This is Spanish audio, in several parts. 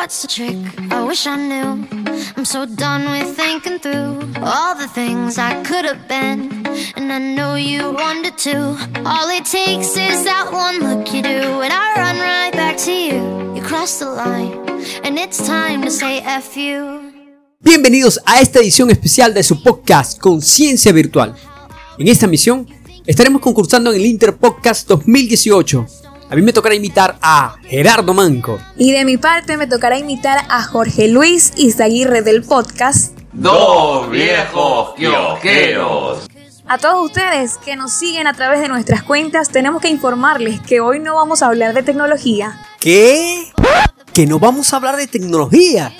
What's the trick? I wish I knew. I'm so done with thinking through all the things I could have been. And I know you wanted to. All it takes is that one look you do. And I run right back to you. You cross the line. And it's time to say F you. Bienvenidos a esta edición especial de su podcast Conciencia Virtual. En esta misión estaremos concursando en el Interpodcast 2018. A mí me tocará invitar a Gerardo Manco, Y de mi parte me tocará invitar a Jorge Luis Izaguirre del podcast. Dos viejos kiosqueros. A todos ustedes que nos siguen a través de nuestras cuentas, tenemos que informarles que hoy no vamos a hablar de tecnología. ¿Qué? Que no vamos a hablar de tecnología.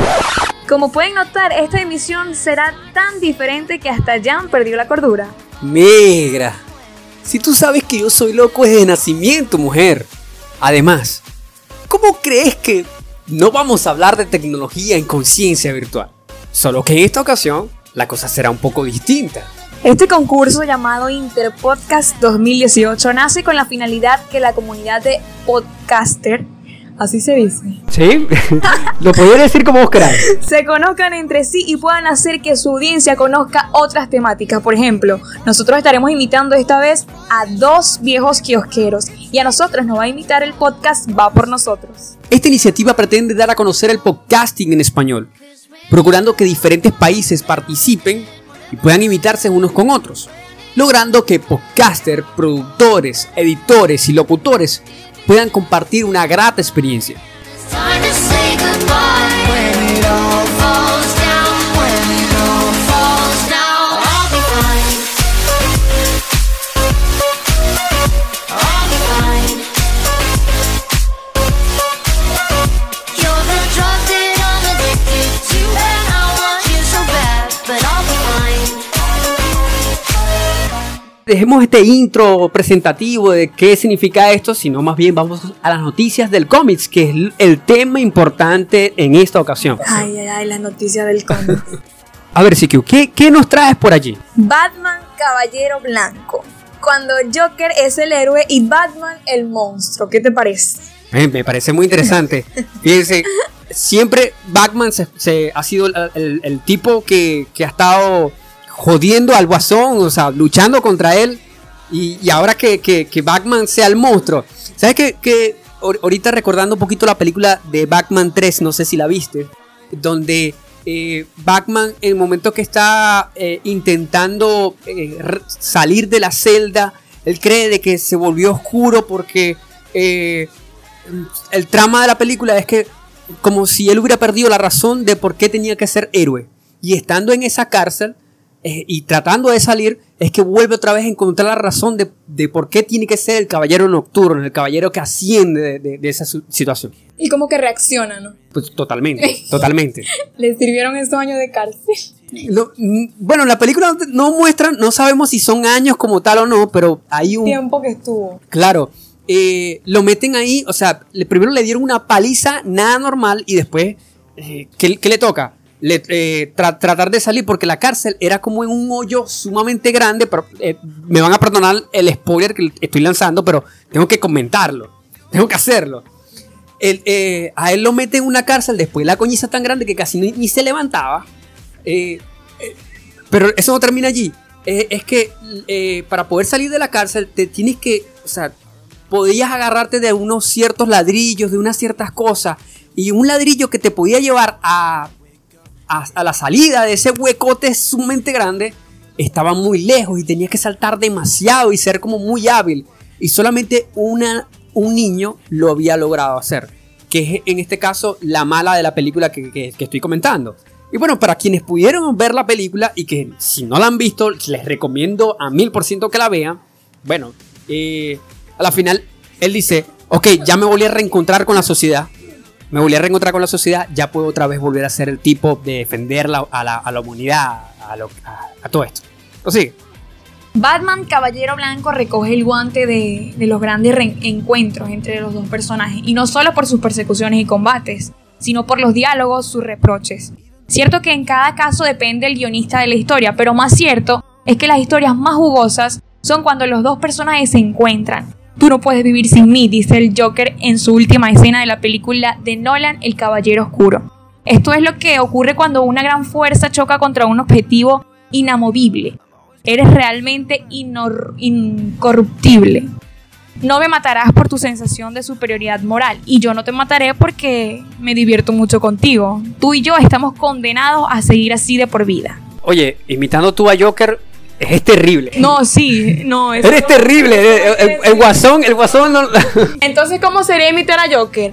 Como pueden notar, esta emisión será tan diferente que hasta Jan perdió la cordura. Negra, si tú sabes que yo soy loco desde nacimiento, mujer. Además, ¿cómo crees que no vamos a hablar de tecnología en conciencia virtual? Solo que en esta ocasión la cosa será un poco distinta. Este concurso llamado Interpodcast 2018 nace con la finalidad que la comunidad de podcaster, así se dice, ¿Sí? Lo podría decir como vos queráis. se conozcan entre sí y puedan hacer que su audiencia conozca otras temáticas. Por ejemplo, nosotros estaremos invitando esta vez a dos viejos kiosqueros y a nosotros nos va a invitar el podcast Va por nosotros. Esta iniciativa pretende dar a conocer el podcasting en español, procurando que diferentes países participen y puedan imitarse unos con otros, logrando que podcasters, productores, editores y locutores puedan compartir una grata experiencia. Dejemos este intro presentativo de qué significa esto, sino más bien vamos a las noticias del cómics, que es el tema importante en esta ocasión. Ay, ay, ay, la noticia del cómic. A ver, CQ, ¿qué, qué nos traes por allí? Batman Caballero Blanco. Cuando Joker es el héroe y Batman el monstruo. ¿Qué te parece? Eh, me parece muy interesante. Fíjense, siempre Batman se, se- ha sido el, el- el tipo que, que ha estado jodiendo al guasón, o sea, luchando contra él. Y, ahora que, que- que Batman sea el monstruo. ¿Sabes qué? Que ahor- ahorita recordando un poquito la película de Batman 3, no sé si la viste, donde eh, Batman, en el momento que está eh, intentando eh, salir de la celda, él cree de que se volvió oscuro porque el trama de la película es que como si él hubiera perdido la razón de por qué tenía que ser héroe. Y estando en esa cárcel eh, y tratando de salir, es que vuelve otra vez a encontrar la razón de, de por qué tiene que ser el caballero nocturno, el caballero que asciende de, de- de esa situación. Y como que reacciona, ¿no? Pues totalmente, totalmente. Le sirvieron estos años de cárcel. Lo- mm, bueno, la película no- no muestra, no sabemos si son años como tal o no, pero hay un... Tiempo que estuvo. Claro, eh, lo meten ahí, o sea, primero le dieron una paliza nada normal y después, eh, ¿qué, qué le toca? Eh, tra- tratar de salir porque la cárcel era como en un hoyo sumamente grande, pero eh, me van a perdonar el spoiler que estoy lanzando, pero tengo que comentarlo, tengo que hacerlo. Eh, a él lo meten en una cárcel después de la coñiza tan grande que casi ni, ni se levantaba. Pero eso no termina allí. Es que para poder salir de la cárcel te tienes que, o sea, podías agarrarte de unos ciertos ladrillos, de unas ciertas cosas, y un ladrillo que te podía llevar a, a, la salida de ese huecote sumamente grande estaba muy lejos y tenías que saltar demasiado y ser como muy hábil. Y solamente una, un niño lo había logrado hacer, que es en este caso la mala de la película que, que- estoy comentando. Y bueno, para quienes pudieron ver la película y que si no la han visto, les recomiendo a mil por ciento que la vean. Bueno, eh, a la final él dice, ok, ya me volví a reencontrar con la sociedad. Me volví a reencontrar con la sociedad, ya puedo otra vez volver a ser el tipo de defender la- a, la, a la humanidad, a, todo esto. ¿Lo sigue? Batman Caballero Blanco recoge el guante de, de los grandes encuentros entre los dos personajes, y no solo por sus persecuciones y combates, sino por los diálogos, sus reproches. Cierto que en cada caso depende el guionista de la historia, pero más cierto es que las historias más jugosas son cuando los dos personajes se encuentran. Tú no puedes vivir sin mí, dice el Joker en su última escena de la película de Nolan, El Caballero Oscuro. Esto es lo que ocurre cuando una gran fuerza choca contra un objetivo inamovible. Eres realmente incorruptible. No me matarás por tu sensación de superioridad moral y yo no te mataré porque me divierto mucho contigo. Tú y yo estamos condenados a seguir así de por vida. Oye, imitando tú a Joker es terrible. No, sí, no, eso Eres no- terrible. El, el- el guasón, el guasón no- Entonces, ¿cómo sería imitar a Joker?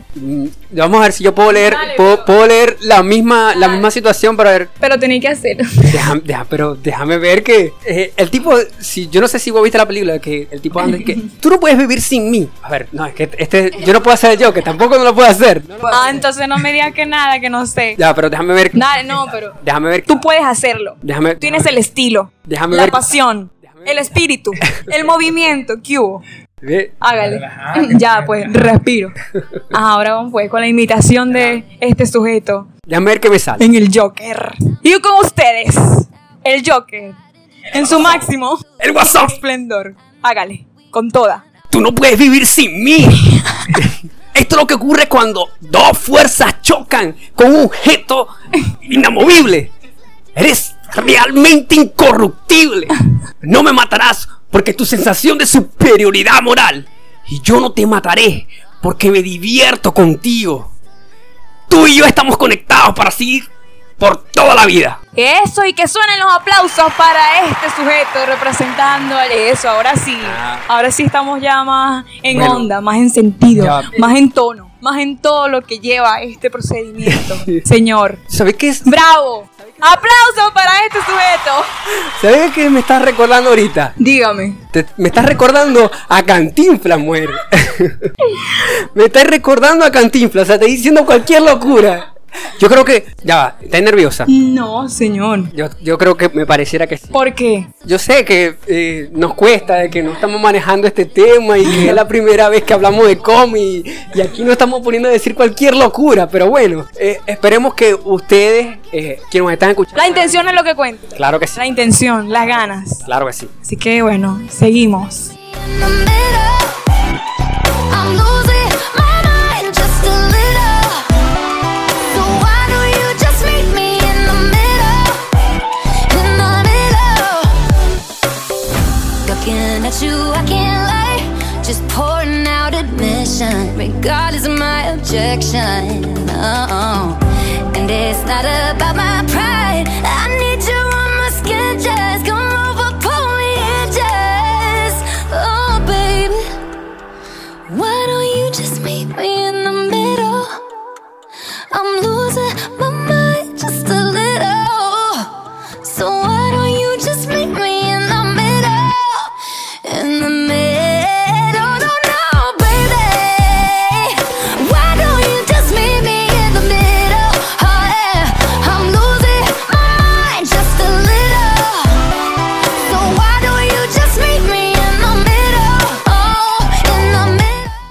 Vamos a ver si yo puedo leer, Dale, puedo, puedo leer la misma, la Dale. misma situación para ver. Pero tenéis que hacerlo. Déjame, deja- pero déjame ver que eh, el tipo, si yo no sé si vos viste la película, que el tipo anda que tú no puedes vivir sin mí. A ver, no, es que este, yo no puedo hacer yo, que tampoco no lo puedo hacer. No lo puedo Ah, hacer. entonces no me digas que nada, que no sé. Ya, pero déjame ver. Dale, no, pero Déjame ver. tú puedes hacerlo. Déjame. Tienes el estilo, Déjame la ver. pasión, Déjame- el espíritu, el movimiento. ¿Qué hubo? Hágale. Ya, pues, respiro. Ajá, ahora vamos pues con la imitación de este sujeto Déjame ver qué me sale. en el Joker. Y con ustedes, el Joker, en su máximo El guasón. esplendor. Hágale, con toda. Tú no puedes vivir sin mí. Esto es lo que ocurre cuando dos fuerzas chocan con un objeto inamovible. Eres realmente incorruptible. No me matarás porque tu sensación de superioridad moral. Y yo no te mataré porque me divierto contigo. Tú y yo estamos conectados para seguir por toda la vida. Eso y que suenen los aplausos para este sujeto representando eso. Ahora sí, Ah. ahora sí estamos ya más en Bueno. onda, más en sentido, Ya. más en tono, más en todo lo que lleva este procedimiento. Señor, ¿Sabes qué es? bravo. Aplausos para este sujeto. ¿Sabes qué me estás recordando ahorita? Dígame. Te- me estás recordando a Cantinflas, mujer. me estás recordando a Cantinflas, o sea, te estoy diciendo cualquier locura. Yo creo que. Ya va, estás nerviosa. No, señor. Yo, yo creo que me pareciera que sí. ¿Por qué? Yo sé que eh, nos cuesta, de que no estamos manejando este tema y que es la primera vez que hablamos de cómic y aquí no estamos poniendo a decir cualquier locura, pero bueno, eh, esperemos que ustedes, eh, quienes nos están escuchando. La intención es lo que cuenta. Claro que sí, La intención, las ganas. claro que sí. Así que bueno, seguimos. At you, I can't lie. Just pouring out admission, regardless of my objection. Oh, and it's not about my pride. I need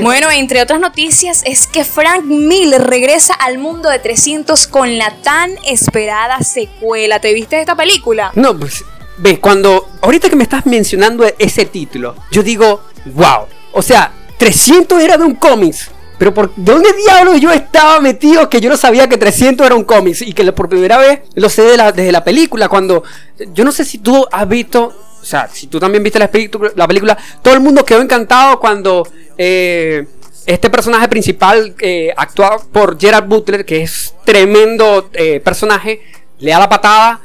Bueno, entre otras noticias es que Frank Miller regresa al mundo de 300 con la tan esperada secuela. ¿Te viste esta película? No, pues, ves, cuando, ahorita que me estás mencionando ese título, yo digo, wow, o sea, 300 era de un cómics. Pero por ¿de dónde diablos yo estaba metido que yo no sabía que 300 era un cómics? Y que por primera vez lo sé de la- desde la película. Cuando. Yo no sé si tú has visto. O sea, si tú también viste la, la película. Todo el mundo quedó encantado cuando. Eh, este personaje principal, eh, actuado por Gerard Butler, que es tremendo eh, personaje, le da la patada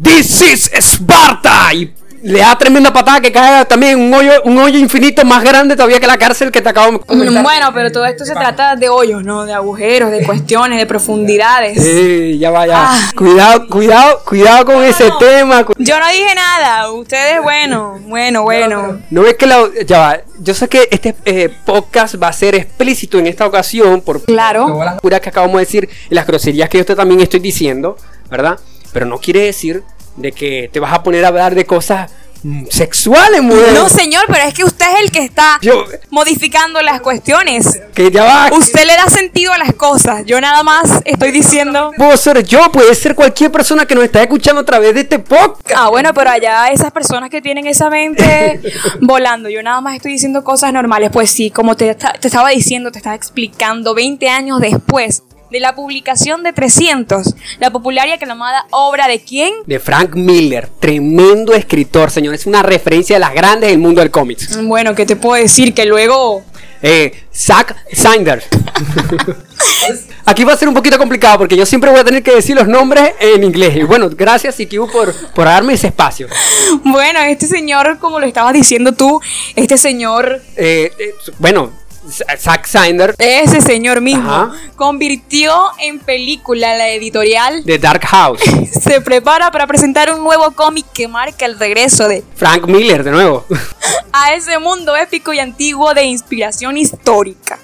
This is Sparta. Y le da tremenda patada que cae también un hoyo, un hoyo infinito más grande todavía que la cárcel que te acabo de comentar. Bueno, pero todo esto se trata de hoyos, ¿no? De agujeros, de cuestiones, de profundidades. Sí, ya va, ya. Ah. Cuidado, cuidado, cuidado con ese tema. Yo no dije nada, ustedes, bueno, bueno, bueno. No ves que la. Ya va. Yo sé que este eh, podcast va a ser explícito en esta ocasión por Claro. todas las puras que acabamos de decir y las groserías que yo te también estoy diciendo, ¿verdad? Pero no quiere decir de que te vas a poner a hablar de cosas mm, sexuales, mujer. No, señor, pero es que usted es el que está Yo- modificando las cuestiones. Que ya va. Usted le da sentido a las cosas. Yo nada más estoy diciendo. Puedo ser yo, puede ser cualquier persona que nos está escuchando a través de este podcast. Ah, bueno, pero allá esas personas que tienen esa mente volando. Yo nada más estoy diciendo cosas normales. Pues sí, como te, te estaba diciendo, te estaba explicando, 20 años después de la publicación de 300, la popular y aclamada obra de quién? De Frank Miller, tremendo escritor, señor. Es una referencia de las grandes del mundo del cómics. Bueno, ¿qué te puedo decir? Que luego Eh, Zack Snyder. Aquí va a ser un poquito complicado porque yo siempre voy a tener que decir los nombres en inglés. Y bueno, gracias Ikibu por, por darme ese espacio. Bueno, este señor, como lo estabas diciendo tú, este señor, Eh, eh, bueno, Zack Snyder ese señor mismo, Ajá. convirtió en película la editorial. de Dark House. Se prepara para presentar un nuevo cómic que marca el regreso de Frank Miller, de nuevo. a ese mundo épico y antiguo de inspiración histórica.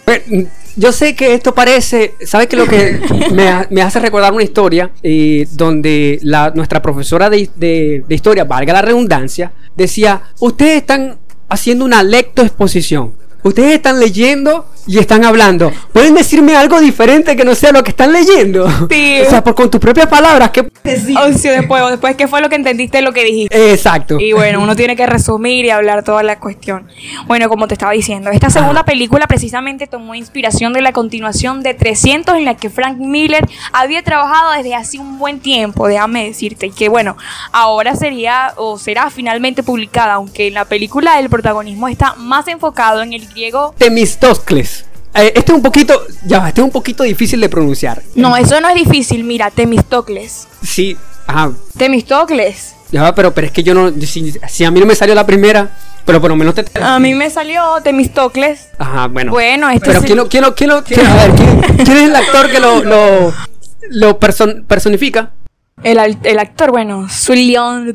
Yo sé que esto parece, ¿sabes qué? Lo que me hace recordar una historia eh, donde la, nuestra profesora de, de- de historia, valga la redundancia, decía, ustedes están haciendo una lectoexposición. Ustedes están leyendo y están hablando. ¿Pueden decirme algo diferente que no sea lo que están leyendo? Sí. O sea, por, con tus propias palabras, ¿qué decir? O sea, después, después, ¿qué fue lo que entendiste lo que dijiste? Exacto. Y bueno, uno tiene que resumir y hablar toda la cuestión. Bueno, como te estaba diciendo, esta segunda película precisamente tomó inspiración de la continuación de 300 en la que Frank Miller había trabajado desde hace un buen tiempo, déjame decirte, y que bueno, ahora sería o será finalmente publicada, aunque en la película el protagonismo está más enfocado en el griego. Temistocles. Eh, este es un poquito, ya, este es un poquito difícil de pronunciar. No, eso no es difícil, mira, Temistocles. Sí, ajá, Temistocles. Ya va, pero, pero es que yo no. Si, si a mí no me salió la primera, pero por lo menos te. A mí me salió Temistocles. Ajá, bueno. Bueno, este pero es ¿quién el- lo, quién lo, quién lo- quién- a ver, ¿quién, quién es el actor que lo, lo, lo person- personifica? El, el actor, bueno, Sullivan.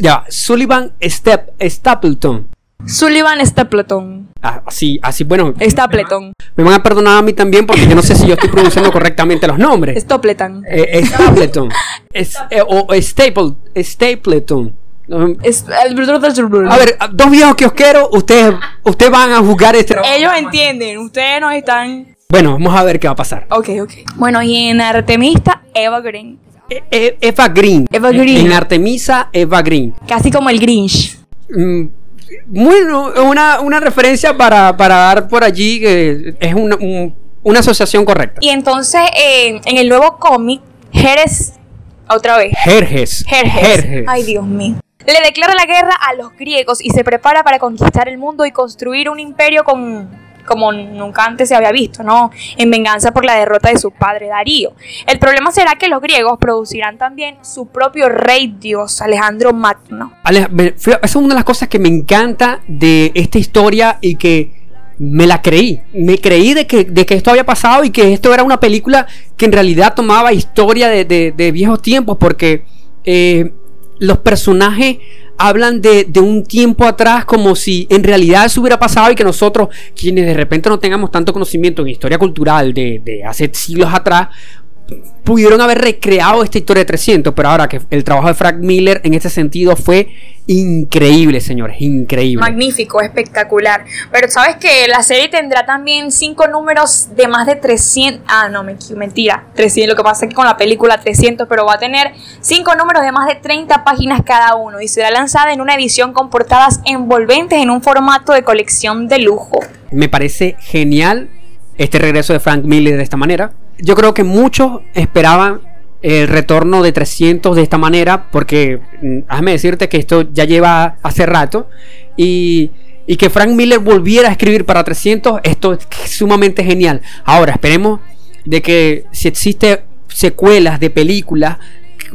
Ya, va, Sullivan Step, Stapleton. Sullivan Stapleton. Ah, así, así, bueno. Stapleton. Me van a perdonar a mí también porque yo no sé si yo estoy pronunciando correctamente los nombres. Stapleton. Eh, Stapleton. Es, eh, o Staple, Stapleton. Es- A ver, dos viejos kiosqueros, ustedes, ustedes van a juzgar este. Ellos entienden, ustedes no están. Bueno, vamos a ver qué va a pasar. Ok, ok. Bueno, y en Artemista, Eva Green. E- E- Eva Green. Eva Green. En Artemisa, Eva Green. Casi como el Grinch. Mm, Bueno, una, una referencia para, para dar por allí que es una, un- una asociación correcta. Y entonces, eh, en el nuevo cómic, Jerez, otra vez. Jerjes. Jerjes. Jerjes. Ay, Dios mío. Le declara la guerra a los griegos y se prepara para conquistar el mundo y construir un imperio con como nunca antes se había visto, ¿no? En venganza por la derrota de su padre Darío. El problema será que los griegos producirán también su propio rey dios, Alejandro Magno. Esa es una de las cosas que me encanta de esta historia y que me la creí. Me creí de que, de que esto había pasado y que esto era una película que en realidad tomaba historia de, de- de viejos tiempos porque eh, los personajes hablan de, un tiempo atrás como si en realidad eso hubiera pasado y que nosotros, quienes de repente no tengamos tanto conocimiento en historia cultural de hace siglos atrás, pudieron haber recreado esta historia de 300, pero ahora que el trabajo de Frank Miller en este sentido fue increíble, señores, increíble. Magnífico, espectacular. Pero sabes que la serie tendrá también cinco números de más de 300. Ah, no, me, mentira. 300. Lo que pasa es que con la película 300, pero va a tener cinco números de más de 30 páginas cada uno y será lanzada en una edición con portadas envolventes en un formato de colección de lujo. Me parece genial este regreso de Frank Miller de esta manera. Yo creo que muchos esperaban el retorno de 300 de esta manera porque mm, déjame decirte que esto ya lleva hace rato y, y que Frank Miller volviera a escribir para 300 esto es sumamente genial ahora esperemos de que si existe secuelas de películas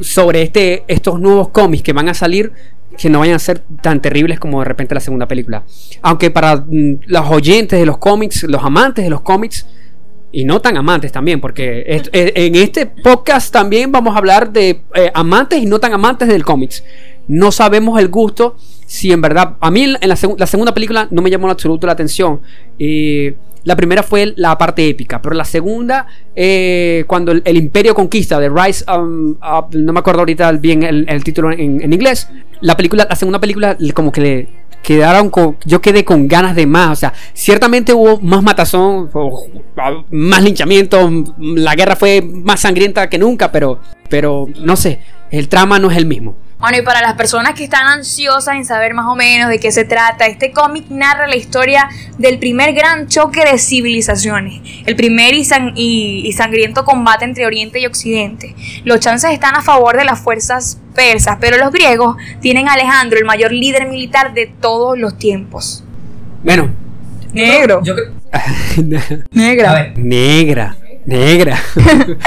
sobre este, estos nuevos cómics que van a salir que no vayan a ser tan terribles como de repente la segunda película. Aunque para mm, los oyentes de los cómics, los amantes de los cómics, y no tan amantes también, porque es- eh, en este podcast también vamos a hablar de eh, amantes y no tan amantes del cómics. No sabemos el gusto, si en verdad, a mí en la, segu- la segunda película no me llamó en absoluto la atención. Eh, la primera fue la parte épica, pero la segunda, eh, cuando el, Imperio conquista, de Rise, um, Up, no me acuerdo ahorita bien el, título en, en inglés, la película, la segunda película, como que le quedaron con, yo quedé con ganas de más, o sea, ciertamente hubo más matazón, más linchamiento, la guerra fue más sangrienta que nunca, pero, pero no sé, el trama no es el mismo. Bueno, y para las personas que están ansiosas en saber más o menos de qué se trata, este cómic narra la historia del primer gran choque de civilizaciones, el primer y, san- y- y sangriento combate entre Oriente y Occidente. Los chances están a favor de las fuerzas persas, pero los griegos tienen a Alejandro, el mayor líder militar de todos los tiempos. Bueno, Negro. yo Negra. Negra, negra.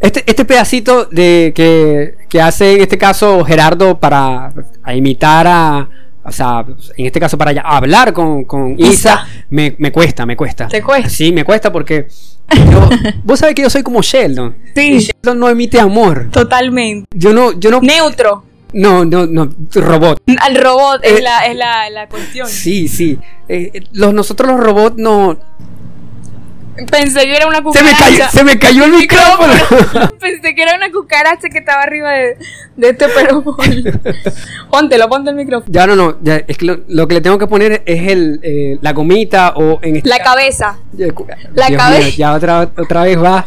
este, este pedacito de que, que hace en este caso Gerardo para a imitar a. O sea, en este caso para hablar con, con Isa, Isa. me, me cuesta, me cuesta. ¿Te cuesta? Sí, me cuesta porque. yo- vos sabés que yo soy como Sheldon. Sí. Y Sheldon no emite amor. Totalmente. Yo no, yo no. Neutro. No, no, no. Robot. Al robot es, Eh, la, es la, la cuestión. Sí, sí. Eh, los, nosotros los robots no. Pensé que era una Se cucaracha. me cayó, se me cayó el micrófono. Pensé que era una cucaracha que estaba arriba de, de este perro. Póntelo, ponte el micrófono. Ya no, no, ya, es que lo, lo que le tengo que poner es el, eh, la gomita o en este La cabeza. Ya, la Dios cabe- mío, ya otra, otra vez va.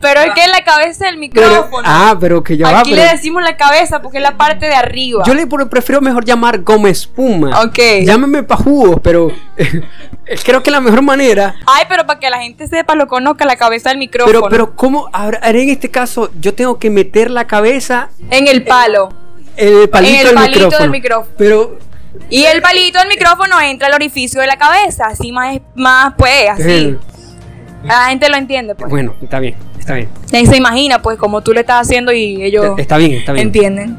Pero es que es la cabeza del Pero- micrófono. ah, pero que ya va. Aquí pero- le decimos la cabeza porque es la parte de arriba. yo le prefiero mejor llamar goma espuma. Ok. Llámeme pa' jugos, pero creo que la mejor manera. Ay, pero para que la gente sepa, lo conozca, la cabeza del micrófono. Pero, pero, ¿cómo? Ahora, ahora en este caso, yo tengo que meter la cabeza En el palo. en el palito, En el del, palito micrófono. del micrófono. Pero, Y el palito del micrófono entra al orificio de la cabeza. Así más, más pues, así. La gente lo entiende, pues. bueno, está bien, está bien. Y se imagina, pues, como tú le estás haciendo y ellos Está bien, está bien. entienden.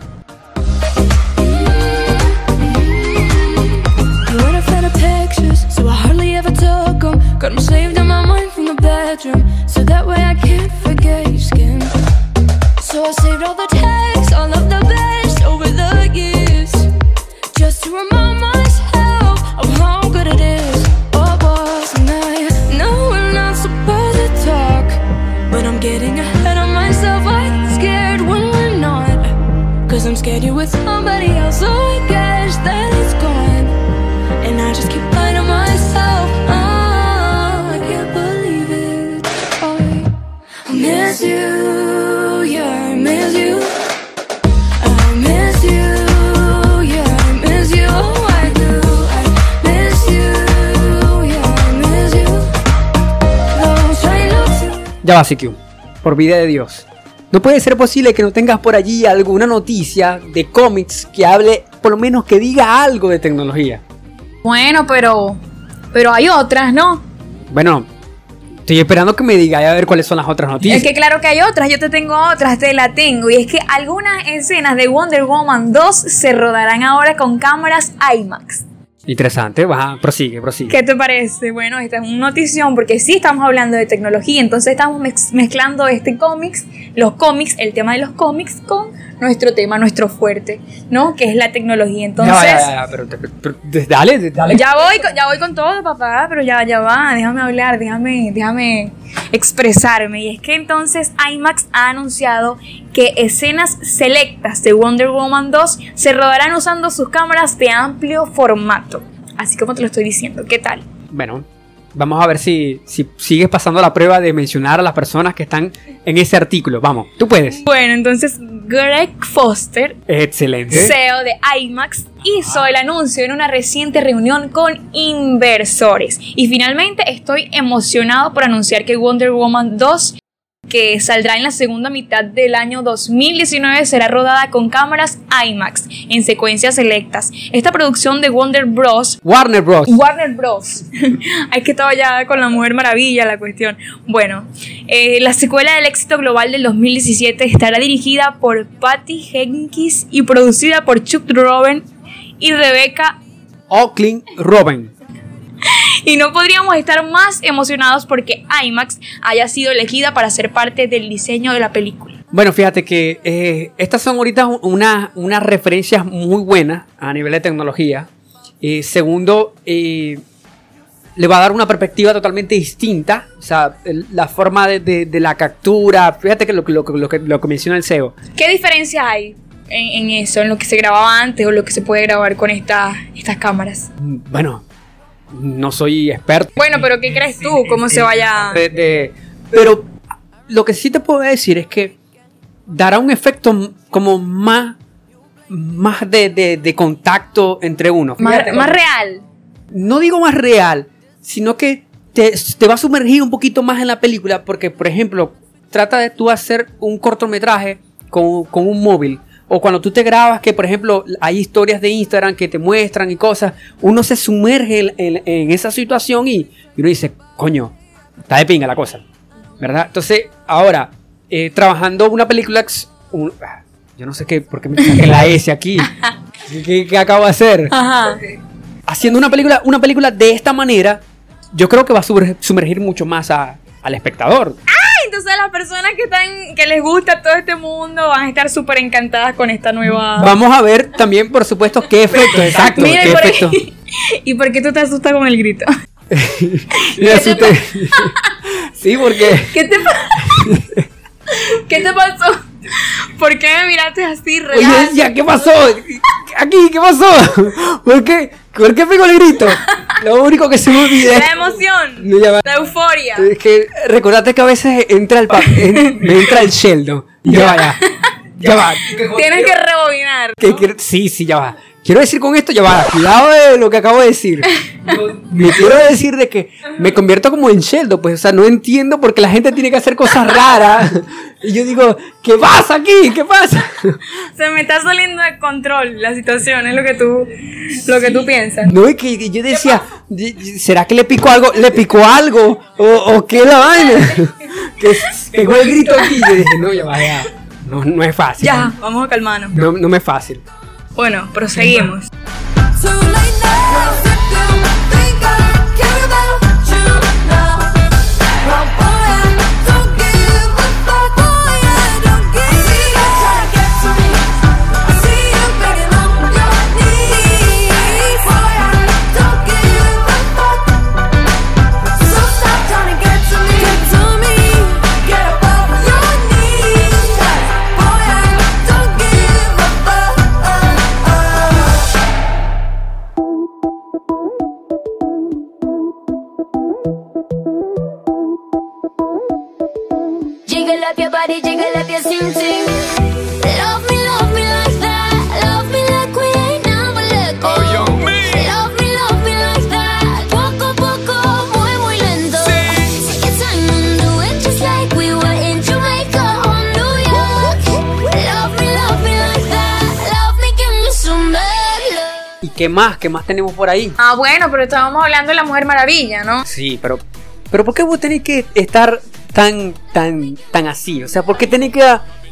You were a scared I guess that it's gone. And I just keep lying myself. Ya va, CQ. Por vida de Dios. No puede ser posible que no tengas por allí alguna noticia de cómics que hable, por lo menos que diga algo de tecnología. Bueno, pero. Pero hay otras, ¿no? Bueno, estoy esperando que me diga a ver cuáles son las otras noticias. Es que claro que hay otras, yo te tengo otras, te la tengo. Y es que algunas escenas de Wonder Woman 2 se rodarán ahora con cámaras IMAX. Interesante, va, prosigue, prosigue. ¿Qué te parece? Bueno, esta es una notición porque sí estamos hablando de tecnología, entonces estamos mez- mezclando este cómics, los cómics, el tema de los cómics con nuestro tema, nuestro fuerte, ¿no? Que es la tecnología. Entonces, ya, ya, ya, pero, pero- pero- dale, dale. Ya voy, ya voy con todo, papá, pero ya, ya va, déjame hablar, déjame, déjame expresarme. Y es que entonces IMAX ha anunciado que escenas selectas de Wonder Woman 2 se rodarán usando sus cámaras de amplio formato. Así como te lo estoy diciendo, ¿qué tal? Bueno, vamos a ver si, si sigues pasando la prueba de mencionar a las personas que están en ese artículo. Vamos, tú puedes. Bueno, entonces Greg Foster, Excelente. CEO de IMAX, hizo el anuncio en una reciente reunión con inversores. Y finalmente estoy emocionado por anunciar que Wonder Woman 2 que saldrá en la segunda mitad del año 2019, será rodada con cámaras IMAX en secuencias selectas. Esta producción de Wonder Bros. Warner Bros. Warner Bros. Hay que estaba ya con la Mujer Maravilla la cuestión. Bueno, eh, la secuela del éxito global del 2017 estará dirigida por Patty Jenkins y producida por Chuck Robin y Rebecca Oakland Robin. y no podríamos estar más emocionados porque IMAX haya sido elegida para ser parte del diseño de la película. Bueno, fíjate que eh, estas son ahorita una- unas referencias muy buenas a nivel de tecnología. Eh, segundo, eh, le va a dar una perspectiva totalmente distinta. O sea, el- la forma de, de- de la captura. Fíjate que lo, que- lo, lo que, lo que menciona el CEO. ¿Qué diferencia hay en, en eso, en lo que se grababa antes o lo que se puede grabar con esta- estas cámaras? Bueno, no soy experto. Bueno, pero ¿qué crees tú? ¿Cómo se vaya...? de- de- pero lo que sí te puedo decir es que dará un efecto como más, más de, de- de contacto entre uno. Más, Fíjate, más real. no digo más real, sino que te, te va a sumergir un poquito más en la película porque, por ejemplo, trata de tú hacer un cortometraje con, con un móvil. O cuando tú te grabas, que por ejemplo hay historias de Instagram que te muestran y cosas, uno se sumerge en, en- en esa situación y, y uno dice, coño, está de pinga la cosa. ¿Verdad? Entonces, ahora, eh, trabajando una película, un- ah, yo no sé qué, por qué me saqué la S aquí. ¿Qué, qué acabo de hacer? Ajá. haciendo una película, una película de esta manera, yo creo que va a sumergir, mucho más a- al espectador. Entonces las personas que están que les gusta todo este mundo van a estar súper encantadas con esta nueva... Vamos a ver también, por supuesto, qué efectos, exacto. Mira, qué y por, efectos. ¿y por qué tú te asustas con el grito? Así te- sí, porque ¿Qué te, ¿Qué te pasó? ¿Por qué me miraste así, oye, real? ya, ¿qué pasó? Aquí, ¿qué pasó? ¿Por qué? ¿Por qué pego el grito? Lo único que se me olvida La emoción, la euforia. es que recordate que a veces entra el pa- en- me entra el Sheldon. Ya va, ya. Ya va. Tienes que rebobinar. Que sí, sí, ya va. Quiero decir con esto, ya va, cuidado de lo que acabo de decir. Me quiero decir de que me convierto como en Sheldon, pues, o sea, no entiendo por qué la gente tiene que hacer cosas raras. Y yo digo, ¿qué pasa aquí? ¿Qué pasa? Se me está saliendo de control la situación, es lo que tú, lo que tú piensas. No, y que que yo decía, ¿será que le picó algo? ¿Le picó algo? ¿O, o qué la vaina? Que pegó el grito aquí. Yo dije, no, ya va, ya. No, no es fácil. Ya, vamos a calmarnos. No, no me es fácil. Bueno, proseguimos. Your sing sing. Love me, love me like that. Love me like we ain't never let go. Love me, love me like that. Poco a poco, muy muy lento. Take your time and do it just like we were in Jamaica or New York. Love me, love me like that. Love me, give me some bad love. ¿Y qué más? ¿Qué más tenemos por ahí? Ah, bueno, pero estábamos hablando de la Mujer Maravilla, ¿no? Sí, pero. Pero ¿por qué vos tenés que estar tan, tan, tan así? O sea, ¿por qué tenés que.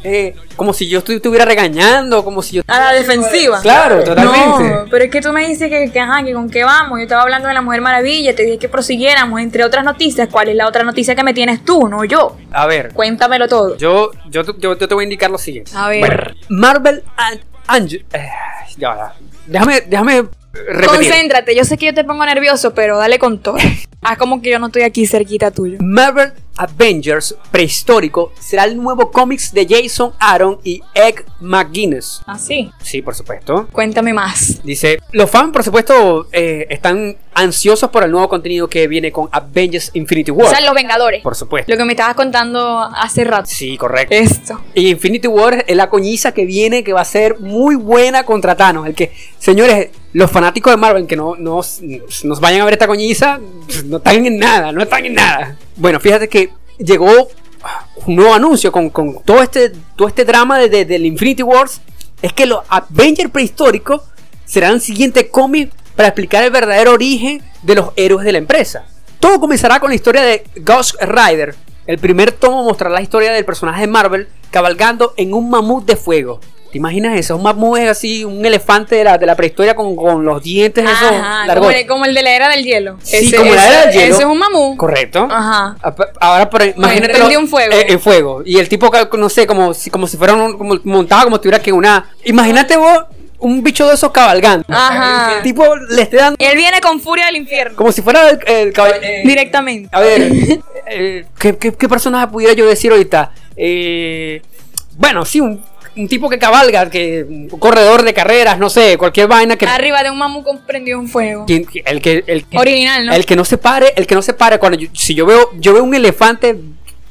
eh, como si yo estu- estuviera regañando, como si yo. A la defensiva. Claro, totalmente. No, pero es que tú me dices que, que, ajá, que con qué vamos. Yo estaba hablando de la Mujer Maravilla, te dije que prosiguiéramos, entre otras noticias. ¿Cuál es la otra noticia que me tienes tú, no yo? A ver, Cuéntamelo todo. yo, yo, yo, yo te voy a indicar lo siguiente. A ver. Marvel and Angel. eh, ya, ya. Déjame, déjame repetir. Concéntrate, yo sé que yo te pongo nervioso, pero dale con todo. Haz como que yo no estoy aquí cerquita tuyo. Marvel Avengers prehistórico será el nuevo cómics de Jason Aaron y Egg McGuinness. ¿Ah, sí? Sí, por supuesto. Cuéntame más. Dice, los fans, por supuesto, eh, están ansiosos por el nuevo contenido que viene con Avengers Infinity War. O sea, los Vengadores. Por supuesto. Lo que me estabas contando hace rato. Sí, correcto. Esto. Y Infinity War es la coñiza que viene, que va a ser muy buena contra Thanos. El que, señores, los fanáticos de Marvel que no nos, vayan a ver esta coñiza, no están en nada, no están en nada. Bueno, fíjate que llegó un nuevo anuncio con, con todo este todo este drama de, de- del Infinity Wars es que los Avengers prehistóricos serán el siguiente cómic para explicar el verdadero origen de los héroes de la empresa. Todo comenzará con la historia de Ghost Rider. El primer tomo mostrará la historia del personaje de Marvel cabalgando en un mamut de fuego. ¿Te imaginas eso? Un mamut es así, un elefante de la, de la prehistoria con, con los dientes esos Ajá, como largotes. el, como el de la era del hielo. Sí, como la era del hielo. Ese es un mamú. Correcto. Ajá. Ap- Ahora, pero imagínate. un fuego. En fuego. Y el tipo, que, no sé, como si, como si fuera un, como montado, como si tuviera que una. Imagínate vos un bicho de esos cabalgando. Ajá. El tipo le esté dando. Él viene con furia del infierno. Como si fuera el, el caball- Directamente. A ver, eh, ¿qué, qué, qué personaje pudiera yo decir ahorita? Eh, bueno, sí, un, un tipo que cabalga, que un corredor de carreras, no sé, cualquier vaina que. Arriba de un mamú con prendió un fuego. el que, el que- Original, ¿no? El que no se pare, el que no se pare cuando yo- si yo veo yo veo un elefante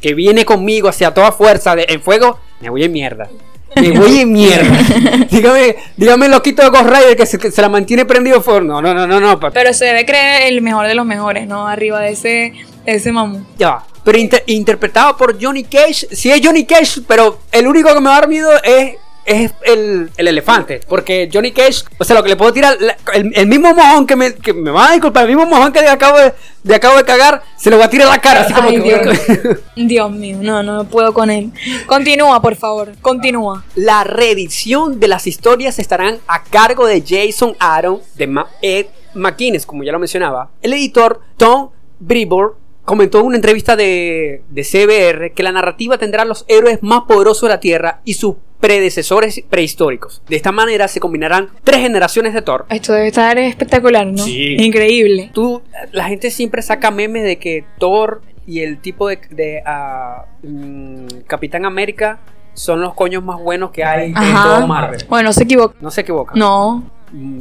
que viene conmigo hacia toda fuerza de, en fuego, me voy en mierda. Me voy en mierda. dígame, dígame el loquito de Ghost Rider que se, que se la mantiene prendido fuego. No, no, no, no, no. Pero se debe creer el mejor de los mejores, ¿no? Arriba de ese, de ese mamú. ya va. Pero inter- interpretado por Johnny Cage, sí es Johnny Cage, pero el único que me va a dar miedo es es el, el elefante. Porque Johnny Cage, o sea, lo que le puedo tirar, la- el, el mismo mojón que me, que me va a disculpar, el mismo mojón que acabo de, de acabo de cagar, se lo va a tirar a la cara. Así como Ay, que- Dios. Dios mío, no, no puedo con él. Continúa, por favor, continúa. La reedición de las historias estarán a cargo de Jason Aaron de Ma- Ed McGuinness, como ya lo mencionaba. El editor Tom Brevoort comentó en una entrevista de, de CBR que la narrativa tendrá los héroes más poderosos de la Tierra y sus predecesores prehistóricos. De esta manera se combinarán tres generaciones de Thor. Esto debe estar espectacular, ¿no? Sí. Increíble. Tú, la gente siempre saca memes de que Thor y el tipo de, de, ah, mm, Capitán América son los coños más buenos que hay en todo. Marvel. Bueno, no se equivoca. No se equivoca. No. Mm,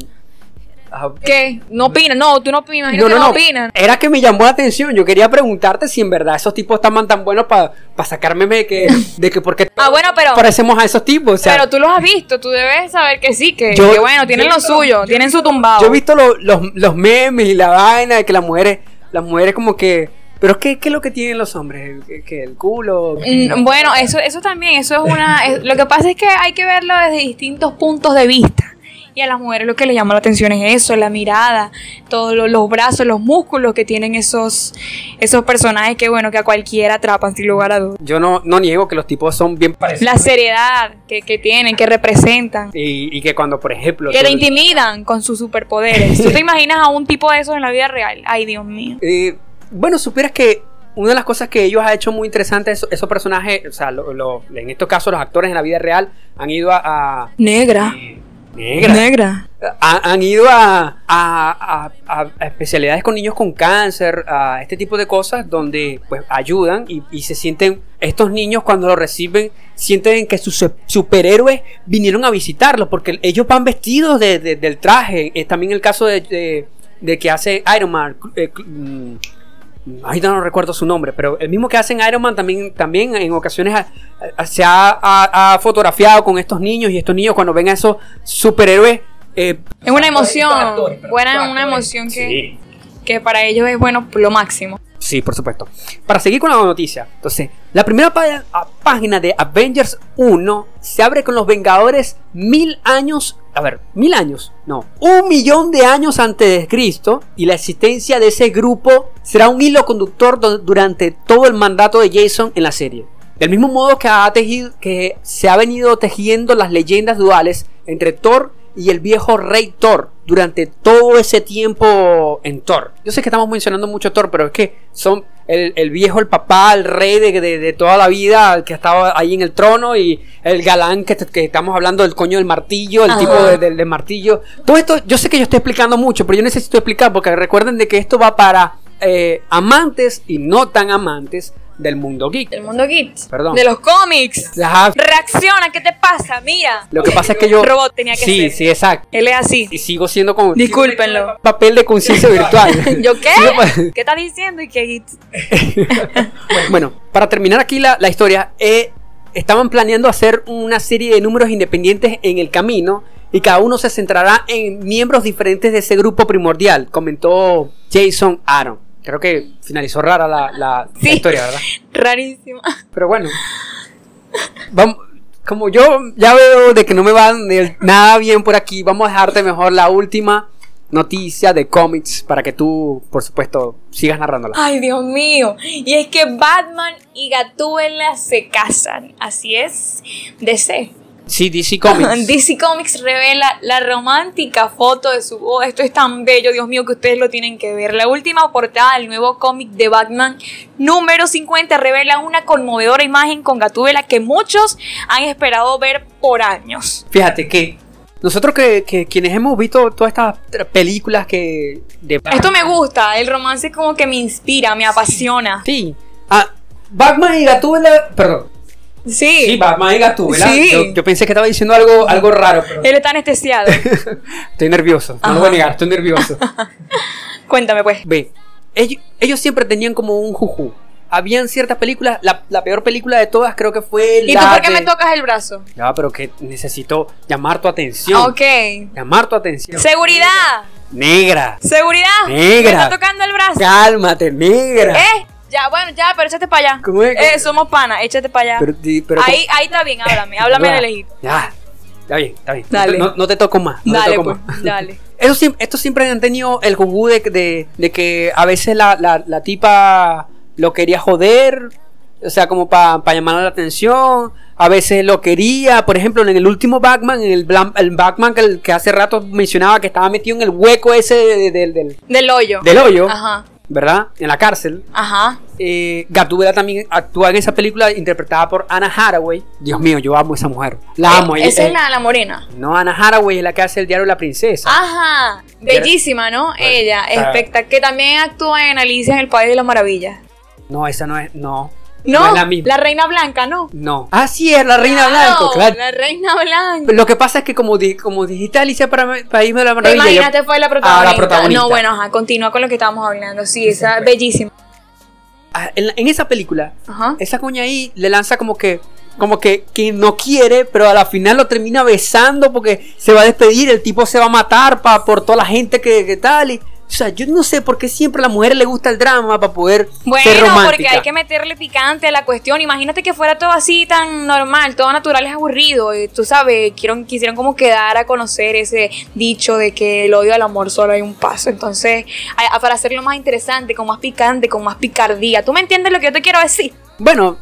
ah, ¿Qué? No opinan. No, tú no imagino no, no, no, opinan. Era que me llamó la atención. Yo quería preguntarte si en verdad esos tipos estaban tan buenos para sacarme de que, de que porque Ah, bueno, pero- parecemos a esos tipos. O sea, Pero tú los has visto, tú debes saber que sí, que, Yo- que bueno, tienen yo- lo suyo, tienen su tumbado. yo he visto lo- los, los memes y la vaina de que las mujeres, las mujeres como que. Pero ¿qué, qué es lo que tienen los hombres? ¿Que, que el culo? Mm, Bueno, eso, eso también, eso es una... es- lo que pasa es que hay que verlo desde distintos puntos de vista. Y a las mujeres lo que les llama la atención es eso, la mirada, todos lo- los brazos, los músculos que tienen esos, esos personajes que, bueno, que a cualquiera atrapan sin lugar a dudas. Yo no, no niego que los tipos son bien parecidos. La seriedad que, que tienen, que representan, Y, y que cuando, por ejemplo. que te intimidan con sus superpoderes. ¿Tú te imaginas a un tipo de esos en la vida real? Ay, Dios mío. Eh, bueno, supieras que una de las cosas que ellos han hecho muy interesante, esos, esos personajes, o sea, lo- lo- en estos casos los actores en la vida real han ido a... a- Negra. Negra. Negra. Ha- han ido a, a- a- a especialidades con niños con cáncer, a este tipo de cosas donde pues ayudan y, y se sienten, estos niños cuando lo reciben, sienten que sus su- superhéroes vinieron a visitarlos porque ellos van vestidos de- de- del traje. Es también el caso de, de- de que hace Iron Man. eh, mm, Ahorita no recuerdo su nombre, pero el mismo que hace en Iron Man también, también en ocasiones ha- ha- se ha, ha- ha fotografiado con estos niños y estos niños cuando ven a esos superhéroes eh, Es una emoción. Buena, una emoción que, Sí. que para ellos es bueno lo máximo. Sí, por supuesto. Para seguir con la noticia, entonces, la primera pa- a- página de Avengers 1 se abre con los Vengadores mil años, a ver, mil años, no, un millón de años antes de Cristo, y la existencia de ese grupo será un hilo conductor durante todo el mandato de Jason en la serie. Del mismo modo que, ha tejido, que se ha venido tejiendo las leyendas duales entre Thor y el viejo rey Thor durante todo ese tiempo en Thor. Yo sé que estamos mencionando mucho Thor, pero es que son el, el viejo, el papá, el rey de, de- de toda la vida, el que estaba ahí en el trono y el galán que, que estamos hablando del coño del martillo, el Ajá. tipo de- del del martillo. Todo esto, yo sé que yo estoy explicando mucho, pero yo necesito explicar porque recuerden de que esto va para eh, amantes y no tan amantes del mundo geek. Del mundo geek. Perdón. De los cómics. Ajá. Reacciona, ¿qué te pasa? Mira. Lo que pasa es que yo... Robot tenía que Sí, ser. sí, exacto. Él es así. Y sigo siendo como... Discúlpenlo. Papel de conciencia virtual. ¿Yo qué? Sigo ¿Qué estás diciendo? ¿Y qué geek? Bueno, para terminar aquí la, la historia, eh, estaban planeando hacer una serie de números independientes en el camino y cada uno se centrará en miembros diferentes de ese grupo primordial, comentó Jason Aaron. Creo que finalizó rara la, la- historia, ¿verdad? Rarísima. Pero bueno. Vamos, como yo ya veo de que no me va nada bien por aquí, vamos a dejarte mejor la última noticia de cómics para que tú, por supuesto, sigas narrándola. Ay, Dios mío. Y es que Batman y Gatúbela se casan. Así es. DC. Sí, DC Comics. DC Comics revela la romántica foto de su boda. Esto es tan bello, Dios mío, que ustedes lo tienen que ver. La última portada del nuevo cómic de Batman, número 50, revela una conmovedora imagen con Gatúbela que muchos han esperado ver por años. Fíjate que nosotros que, que quienes hemos visto todas estas películas que... De Esto me gusta, el romance como que me inspira, me apasiona. Sí. Ah, Batman y Gatúbela... Perdón. Sí, Sí, Batman y Gatúbela. Sí. Yo, yo pensé que estaba diciendo algo, algo raro, pero... él está anestesiado. Estoy nervioso, no lo voy a negar, estoy nervioso. Cuéntame pues. Ve, ellos, ellos siempre tenían como un juju. Habían ciertas películas, la, la peor película de todas creo que fue ¿Y la tú por qué de- me tocas el brazo? Ya, pero que necesito llamar tu atención. Ok. Llamar tu atención. Seguridad. Negra. Seguridad. Negra. Me está tocando el brazo. Cálmate, negra. Eh, ya, bueno, ya, pero échate para allá. ¿Cómo es? Eh, somos panas, échate para allá. Pero, di- pero ahí, ahí está bien, háblame, háblame de lejito. Ya. Está bien, está bien. Dale. No, no te toco más. no te Dale, toco pues, más. dale. Eso estos siempre han tenido el jugu de, de, de que a veces la, la, la tipa lo quería joder, o sea, como para llamar la atención. A veces lo quería, por ejemplo, en el último Batman, en el, el Batman que, el- que hace rato mencionaba que estaba metido en el hueco ese de- del, Del hoyo. del hoyo, Ajá, ¿verdad? En la cárcel. ajá. Eh, Gatúbela también actúa en esa película interpretada por Anna Hathaway. Dios mío, yo amo a esa mujer. La amo. Eh, ella- Esa es eh, la, la morena. No, Anna Hathaway es la que hace el diario La Princesa. Ajá, bellísima, ¿no? Ella, Está- espectacular. Que también actúa en Alicia en el País de las Maravillas. No, esa no es. No. No, es la misma. Reina Blanca, ¿no? No. Ah, sí, es la Reina Claro, Blanco, claro. La Reina Blanca. Lo que pasa es que como, di- como dijiste Alicia para País de la Maravilla. Imagínate, fue la protagonista. Ah, la protagonista. No, bueno, ajá, continúa con lo que estábamos hablando. Sí, esa es bellísima. Ah, en, la- en esa película, Ajá. esa coña ahí le lanza como que. Como que, que no quiere, pero a la final lo termina besando porque se va a despedir, el tipo se va a matar pa, por toda la gente que, que tal. Y, o sea, yo no sé por qué siempre a la mujer le gusta el drama para poder ser Bueno, romántica. porque hay que meterle picante a la cuestión. Imagínate que fuera todo así tan normal, todo natural es aburrido. Y tú sabes, quiero- quisieron como quedar a conocer ese dicho de que el odio al amor solo hay un paso. Entonces, para hacerlo más interesante, con más picante, con más picardía. ¿Tú me entiendes lo que yo te quiero decir? Bueno,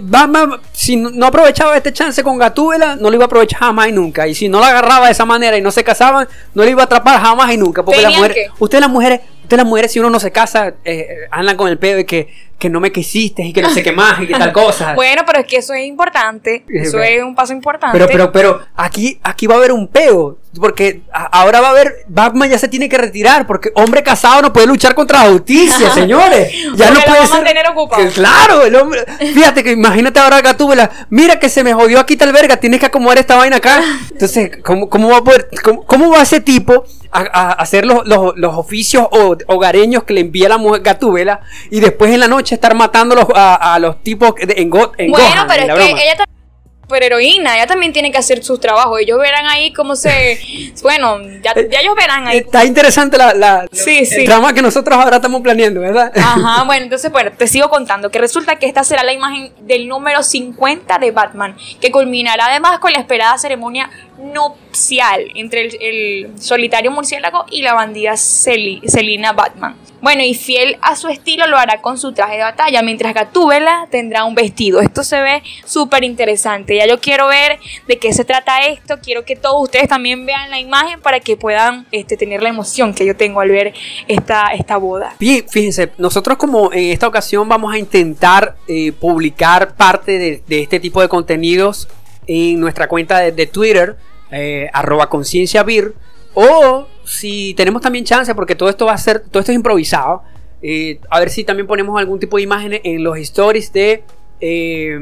Batman, si no aprovechaba este chance con Gatúbela, no lo iba a aprovechar jamás y nunca. Y si no la agarraba de esa manera y no se casaban, no le iba a atrapar jamás y nunca. Porque las ¿Tenían mujeres, ustedes las mujeres, ustedes las mujeres, si uno no se casa, eh, andan con el pedo de que, que no me quisiste y que no sé qué más y que tal cosa. Bueno, pero es que eso es importante. Eso Eh, es un paso importante. Pero, pero, pero, aquí, aquí va a haber un peo. Porque ahora va a haber, Batman ya se tiene que retirar. Porque hombre casado no puede luchar contra la justicia, señores. Ya Porque no puede ser. mantener ocupado. Claro, el hombre. Fíjate que imagínate ahora Gatúbela. Mira que se me jodió aquí tal verga. Tienes que acomodar esta vaina acá. Entonces, ¿cómo, cómo va a poder, cómo, cómo va ese tipo a, a hacer los, los, los oficios ho- hogareños que le envía la mujer Gatúbela? Y después en la noche estar matando a los, a, los tipos de- en, Go- en Bueno, pero en es que broma. ella también super heroína, ella también tiene que hacer sus trabajos. Ellos verán ahí cómo se. Bueno, ya, ya ellos verán ahí. Está interesante la, la- Sí, el sí. trama que nosotros ahora estamos planeando, ¿verdad? Ajá, bueno, entonces, bueno, te sigo contando que resulta que esta será la imagen del número 50 de Batman, que culminará además con la esperada ceremonia nupcial entre el, solitario murciélago y la bandida Celi- Selina Batman. Bueno, y fiel a su estilo lo hará con su traje de batalla, mientras Gatúbela tendrá un vestido. Esto se ve súper interesante. Ya yo quiero ver de qué se trata esto. Quiero que todos ustedes también vean la imagen para que puedan este, tener la emoción que yo tengo al ver esta, esta boda. Fí- Fíjense, nosotros como en esta ocasión vamos a intentar eh, publicar parte de este tipo de contenidos en nuestra cuenta de, de Twitter, eh, arroba conciencia vir, o si tenemos también chance, porque todo esto va a ser, todo esto es improvisado, eh, a ver si también ponemos algún tipo de imágenes en los stories de... eh,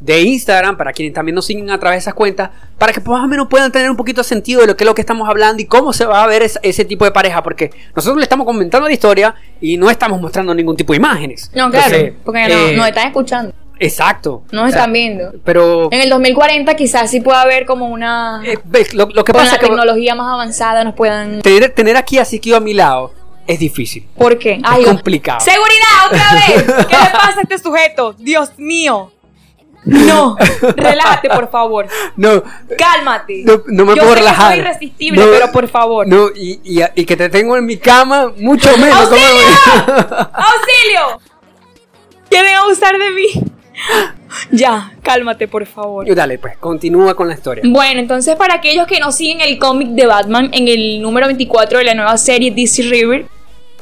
de Instagram, para quienes también nos siguen a través de esas cuentas, para que más o menos puedan tener un poquito de sentido de lo que es lo que estamos hablando y cómo se va a ver ese, ese tipo de pareja, porque nosotros le estamos comentando la historia y no estamos mostrando ningún tipo de imágenes. No, claro, Entonces, porque no, eh, nos están escuchando, Exacto. nos O sea, están viendo. Pero En el 2040 quizás sí pueda haber como una... eh, ves, lo, lo que con pasa la es que tecnología más avanzada nos puedan... tener, tener aquí a Siquio a mi lado es difícil. ¿Por qué? Es complicado. ¡Seguridad, otra vez! ¿Qué le pasa a este sujeto? Dios mío. No, relájate, por favor. No, Cálmate. no, no me Yo puedo sé que relajar. soy irresistible, No, pero por favor. No, y, y, y que te tengo en mi cama, mucho menos. ¡Auxilio! ¿cómo- ¡Auxilio! ¿Quieren abusar de mí? Ya, cálmate, por favor. Dale, pues, continúa con la historia. Bueno, entonces para aquellos que no siguen el cómic de Batman en el número 24 de la nueva serie DC River,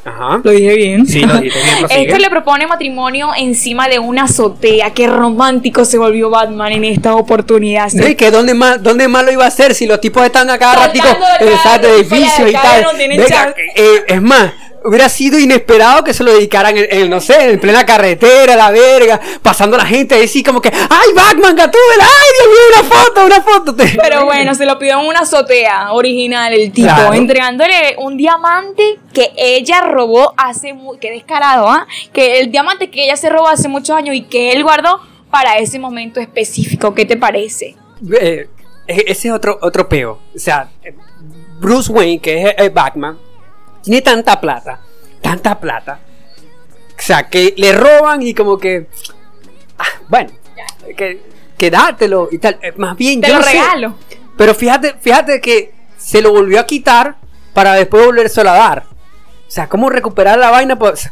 Ajá. lo dije bien. Sí, lo dijiste bien. Este le propone matrimonio encima de una azotea. Qué romántico se volvió Batman en esta oportunidad. No, y que dónde más, dónde más lo iba a hacer si los tipos están a cada Saltando ratico exacto, tipo, edificios ya, y tal. Venga, eh, es más, hubiera sido inesperado que se lo dedicaran en, en, no sé, en plena carretera, la verga, pasando la gente así como que, ¡ay, Batman, Gatúbela! ¡Ay, Dios mío, una foto, una foto! Pero bueno, se lo pidió en una azotea original el tipo, Claro. entregándole un diamante que ella robó hace qué descarado, ¿ah? Que el diamante que ella se robó hace muchos años y que él guardó para ese momento específico. ¿Qué te parece? Eh, ese es otro, otro peo. O sea, Bruce Wayne, que es el Batman, tiene tanta plata, tanta plata. O sea, que le roban y como que. ah, bueno, que, que dátelo y tal. Eh, Más bien, Te yo lo no sé. regalo. Pero fíjate, fíjate que se lo volvió a quitar para después volvérselo a dar. O sea, ¿cómo recuperar la vaina? Pues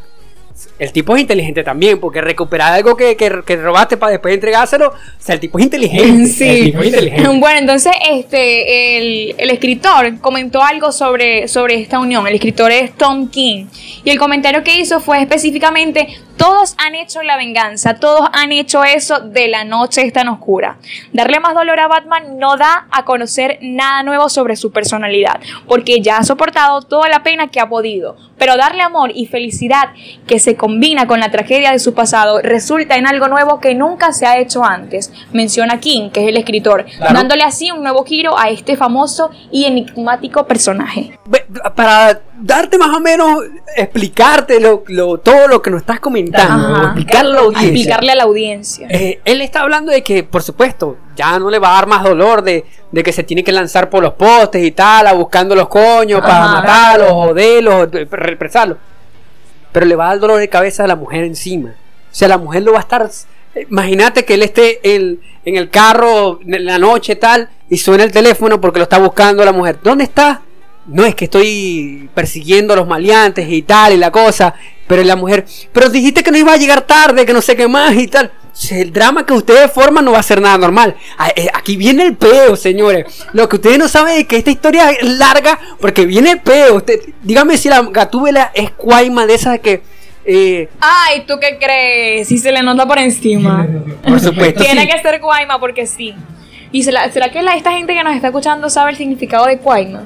el tipo es inteligente también, porque recuperar algo que, que, que robaste para después entregárselo, o sea, el tipo es inteligente. El Sí. tipo es inteligente. Bueno, entonces este el, el escritor comentó algo sobre, sobre esta unión. El escritor es Tom King. Y el comentario que hizo fue específicamente, todos han hecho la venganza, todos han hecho eso de la noche es tan oscura. Darle más dolor a Batman no da a conocer nada nuevo sobre su personalidad, porque ya ha soportado toda la pena que ha podido. Pero darle amor y felicidad que se combina con la tragedia de su pasado resulta en algo nuevo que nunca se ha hecho antes, menciona King, que es el escritor, Claro. dándole así un nuevo giro a este famoso y enigmático personaje. Para darte más o menos, explicarte lo, lo- todo lo que nos estás comentando, explicarle a la audiencia. explicarle a la audiencia. Eh, él está hablando de que, por supuesto, ya no le va a dar más dolor de, de que se tiene que lanzar por los postes y tal, a buscando los coños para matarlos, joderlos, de- represarlos. Pero le va a dar dolor de cabeza a la mujer encima. O sea, la mujer lo va a estar. Imagínate que él esté en, en el carro en la noche tal y suena el teléfono porque lo está buscando la mujer. ¿Dónde está? No es que estoy persiguiendo a los maleantes y tal y la cosa. Pero la mujer, pero dijiste que no iba a llegar tarde, que no sé qué más y tal. El drama que ustedes forman no va a ser nada normal. Eh, Aquí viene el peo, señores. Lo que ustedes no saben es que esta historia es larga porque viene el peo. Usted, dígame si la gatúbela es cuaima de esas que. eh, Ay, ¿tú qué crees? Si se le nota por encima. por supuesto. Tiene sí. que ser Guayma porque sí. ¿Y será, será que la, esta gente que nos está escuchando sabe el significado de Guayma?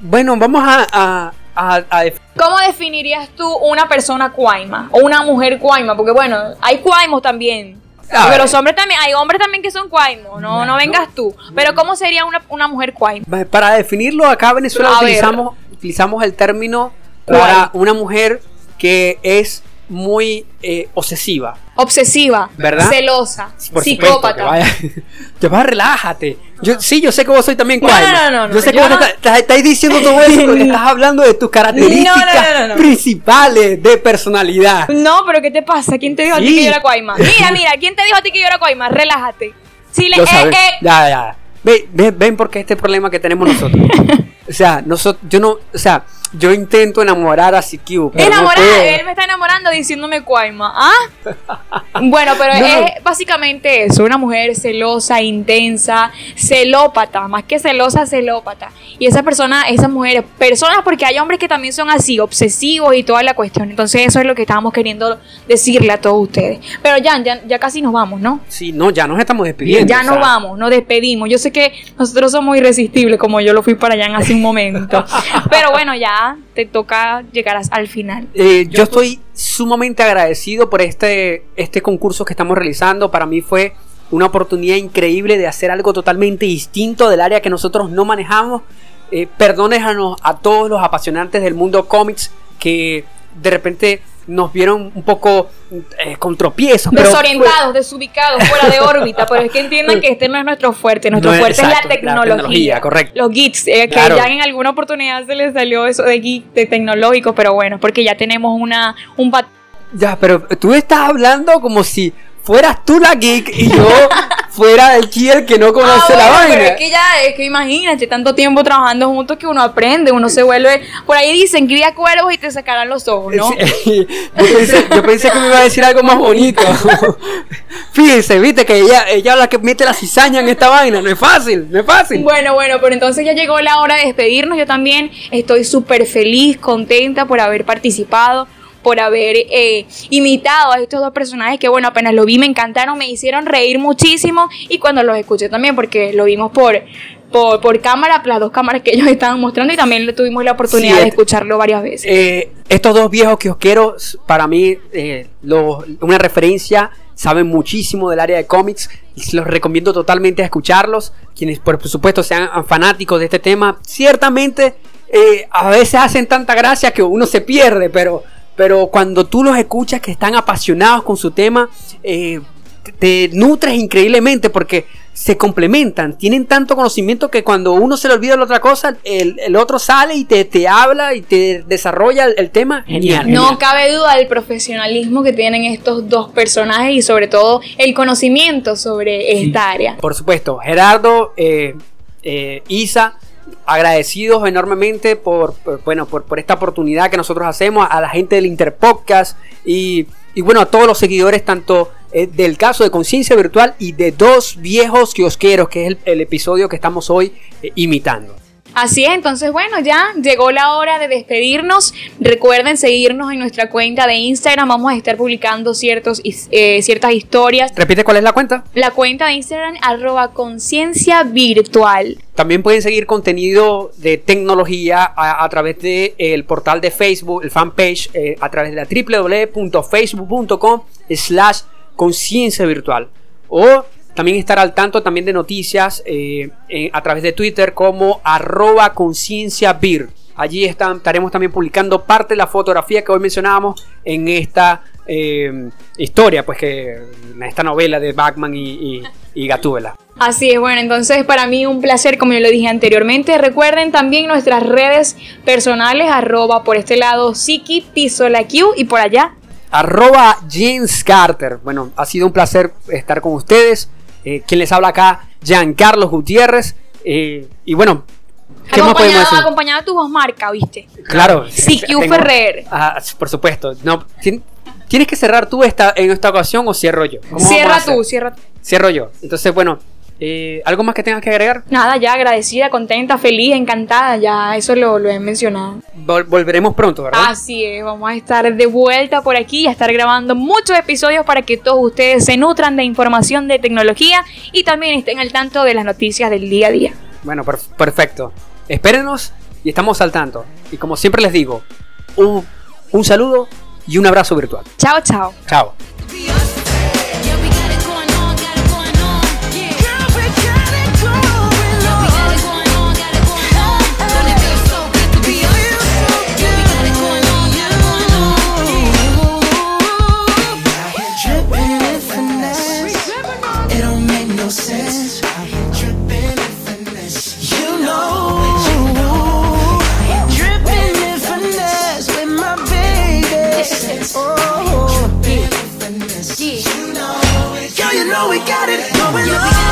Bueno, vamos a. a, a- a def- ¿Cómo definirías tú una persona cuaima o una mujer cuaima? Porque bueno, hay cuaimos también. A Pero los hombres también, hay hombres también que son cuaimos, no, no vengas tú. Pero ¿cómo sería una, una mujer cuaima? Para definirlo, acá en Venezuela A ver. utilizamos, utilizamos el término para una mujer que es muy eh, obsesiva. Obsesiva, ¿Verdad? celosa, Por supuesto, que psicópata. vaya- vas, relájate. Yo, sí, yo sé que vos soy también No, no, no, no, Yo sé que yo vos no- estás, estás- diciendo todo eso porque estás hablando de tus características No, no, no, no, no. principales de personalidad. No, pero ¿qué te pasa? ¿Quién te dijo a ti Sí. que yo era cuaima? Mira, mira, ¿quién te dijo a ti que yo era cuaima? Relájate. Sí, le, eh, eh. Ya, ya. Ven, ven, ven porque este problema que tenemos nosotros. o sea, nosotros, yo no, o sea, yo intento enamorar a no Enamorada, él me está enamorando diciéndome cuaima. ¿Ah? Bueno, pero No. es básicamente eso, una mujer celosa, intensa, celópata, más que celosa, celópata. Y esa persona, esas mujeres, personas, porque hay hombres que también son así, obsesivos y toda la cuestión. Entonces eso es lo que estábamos queriendo decirle a todos ustedes. Pero ya, ya, ya casi nos vamos, ¿no? Sí, no, ya nos estamos despidiendo. Ya o nos vamos, nos despedimos. Yo sé que nosotros somos irresistibles, como yo lo fui para allá en hace un momento. Pero bueno, ya te toca llegar al final. Eh, yo estoy sumamente agradecido por este, este concurso que estamos realizando. Para mí fue una oportunidad increíble de hacer algo totalmente distinto del área que nosotros no manejamos. Eh, perdónenos a todos los apasionantes del mundo cómics que de repente nos vieron un poco eh, con tropiezos. pero Desorientados, desubicados, fuera de órbita, pero es que entiendan que este no es nuestro fuerte, nuestro No es- fuerte exacto, es la la tecnología. tecnología, correcto. Los geeks, eh, que ya en alguna oportunidad se les salió eso de geek, de tecnológico, pero bueno, porque ya tenemos una un Ya, pero tú estás hablando como si fueras tú la geek y yo fuera el kier que no conoce Ah, la bueno, vaina. pero es que ya, es que imagínate, tanto tiempo trabajando juntos que uno aprende, uno se vuelve. Por ahí dicen, cría cuervos y te sacarán los ojos, ¿no? Sí, yo, pensé, yo pensé que me iba a decir algo más bonito. Fíjense, viste que ella, ella es la que mete la cizaña en esta vaina. No es fácil, no es fácil. Bueno, bueno, pero entonces ya llegó la hora de despedirnos. Yo también estoy súper feliz, contenta por haber participado, por haber eh, imitado a estos dos personajes que, bueno, apenas lo vi, me encantaron, me hicieron reír muchísimo y cuando los escuché también, porque lo vimos por, por, por cámara, las dos cámaras que ellos estaban mostrando y también tuvimos la oportunidad Sí, de es- escucharlo varias veces. Eh, estos dos viejos kiosqueros, para mí, eh, los- una referencia, saben muchísimo del área de cómics. y Los recomiendo totalmente a escucharlos. Quienes, por supuesto, sean fanáticos de este tema, ciertamente eh, a veces hacen tanta gracia que uno se pierde, pero, pero cuando tú los escuchas que están apasionados con su tema, eh, te- nutres increíblemente porque se complementan, tienen tanto conocimiento que cuando uno se le olvida la otra cosa, el, el otro sale y te, te habla y te desarrolla el, el tema. Genial. No genial. cabe duda del profesionalismo que tienen estos dos personajes y sobre todo el conocimiento sobre esta área. Por supuesto, Gerardo, eh, eh, Isa, agradecidos enormemente por, bueno, por, esta oportunidad que nosotros hacemos, a la gente del Interpodcast y, bueno, a todos los seguidores, tanto eh, del caso de Conciencia Virtual y de Dos Viejos Kiosqueros, que es el, el episodio que estamos hoy eh, imitando. Así es, entonces bueno, ya llegó la hora de despedirnos. Recuerden seguirnos en nuestra cuenta de Instagram, vamos a estar publicando ciertos, eh, ciertas historias. Repite cuál es la cuenta. La cuenta de Instagram arroba conciencia virtual. También pueden seguir contenido de tecnología a, a través del portal de Facebook, el fanpage, eh, a través de la www.facebook.com slash conciencia virtual. O también estar al tanto también de noticias eh, a través de Twitter como arroba conciencia vir. Allí están, estaremos también publicando parte de la fotografía que hoy mencionábamos en esta eh, historia, pues que en esta novela de Batman y, y, y Gatúbela. Así es, bueno, entonces para mí un placer, como yo lo dije anteriormente. Recuerden también nuestras redes personales, arroba por este lado Siki, Piso la Q y por allá. arroba James Carter. Bueno, ha sido un placer estar con ustedes. Eh, quien les habla acá, Giancarlo Gutiérrez. Eh, y bueno, ¿qué más podemos Acompañado, decir? acompañado de tu voz marca, ¿viste? Claro. CQ Ferrer. Ah, por supuesto. No, tien- ¿Tienes que cerrar tú esta, en esta ocasión o cierro yo? ¿Cómo vamos a Cierra tú, cierra tú. Cierro yo. Entonces, bueno, eh, ¿algo más que tengas que agregar? Nada, ya agradecida, contenta, feliz, encantada, ya eso lo, lo he mencionado. Vol- volveremos pronto, ¿verdad? Así es, vamos a estar de vuelta por aquí y a estar grabando muchos episodios para que todos ustedes se nutran de información de tecnología y también estén al tanto de las noticias del día a día. Bueno, per- perfecto. Espérenos y estamos al tanto. Y como siempre les digo, un, un saludo y un abrazo virtual. Chao, chao. Chao. Know. Girl, you know we got it going on.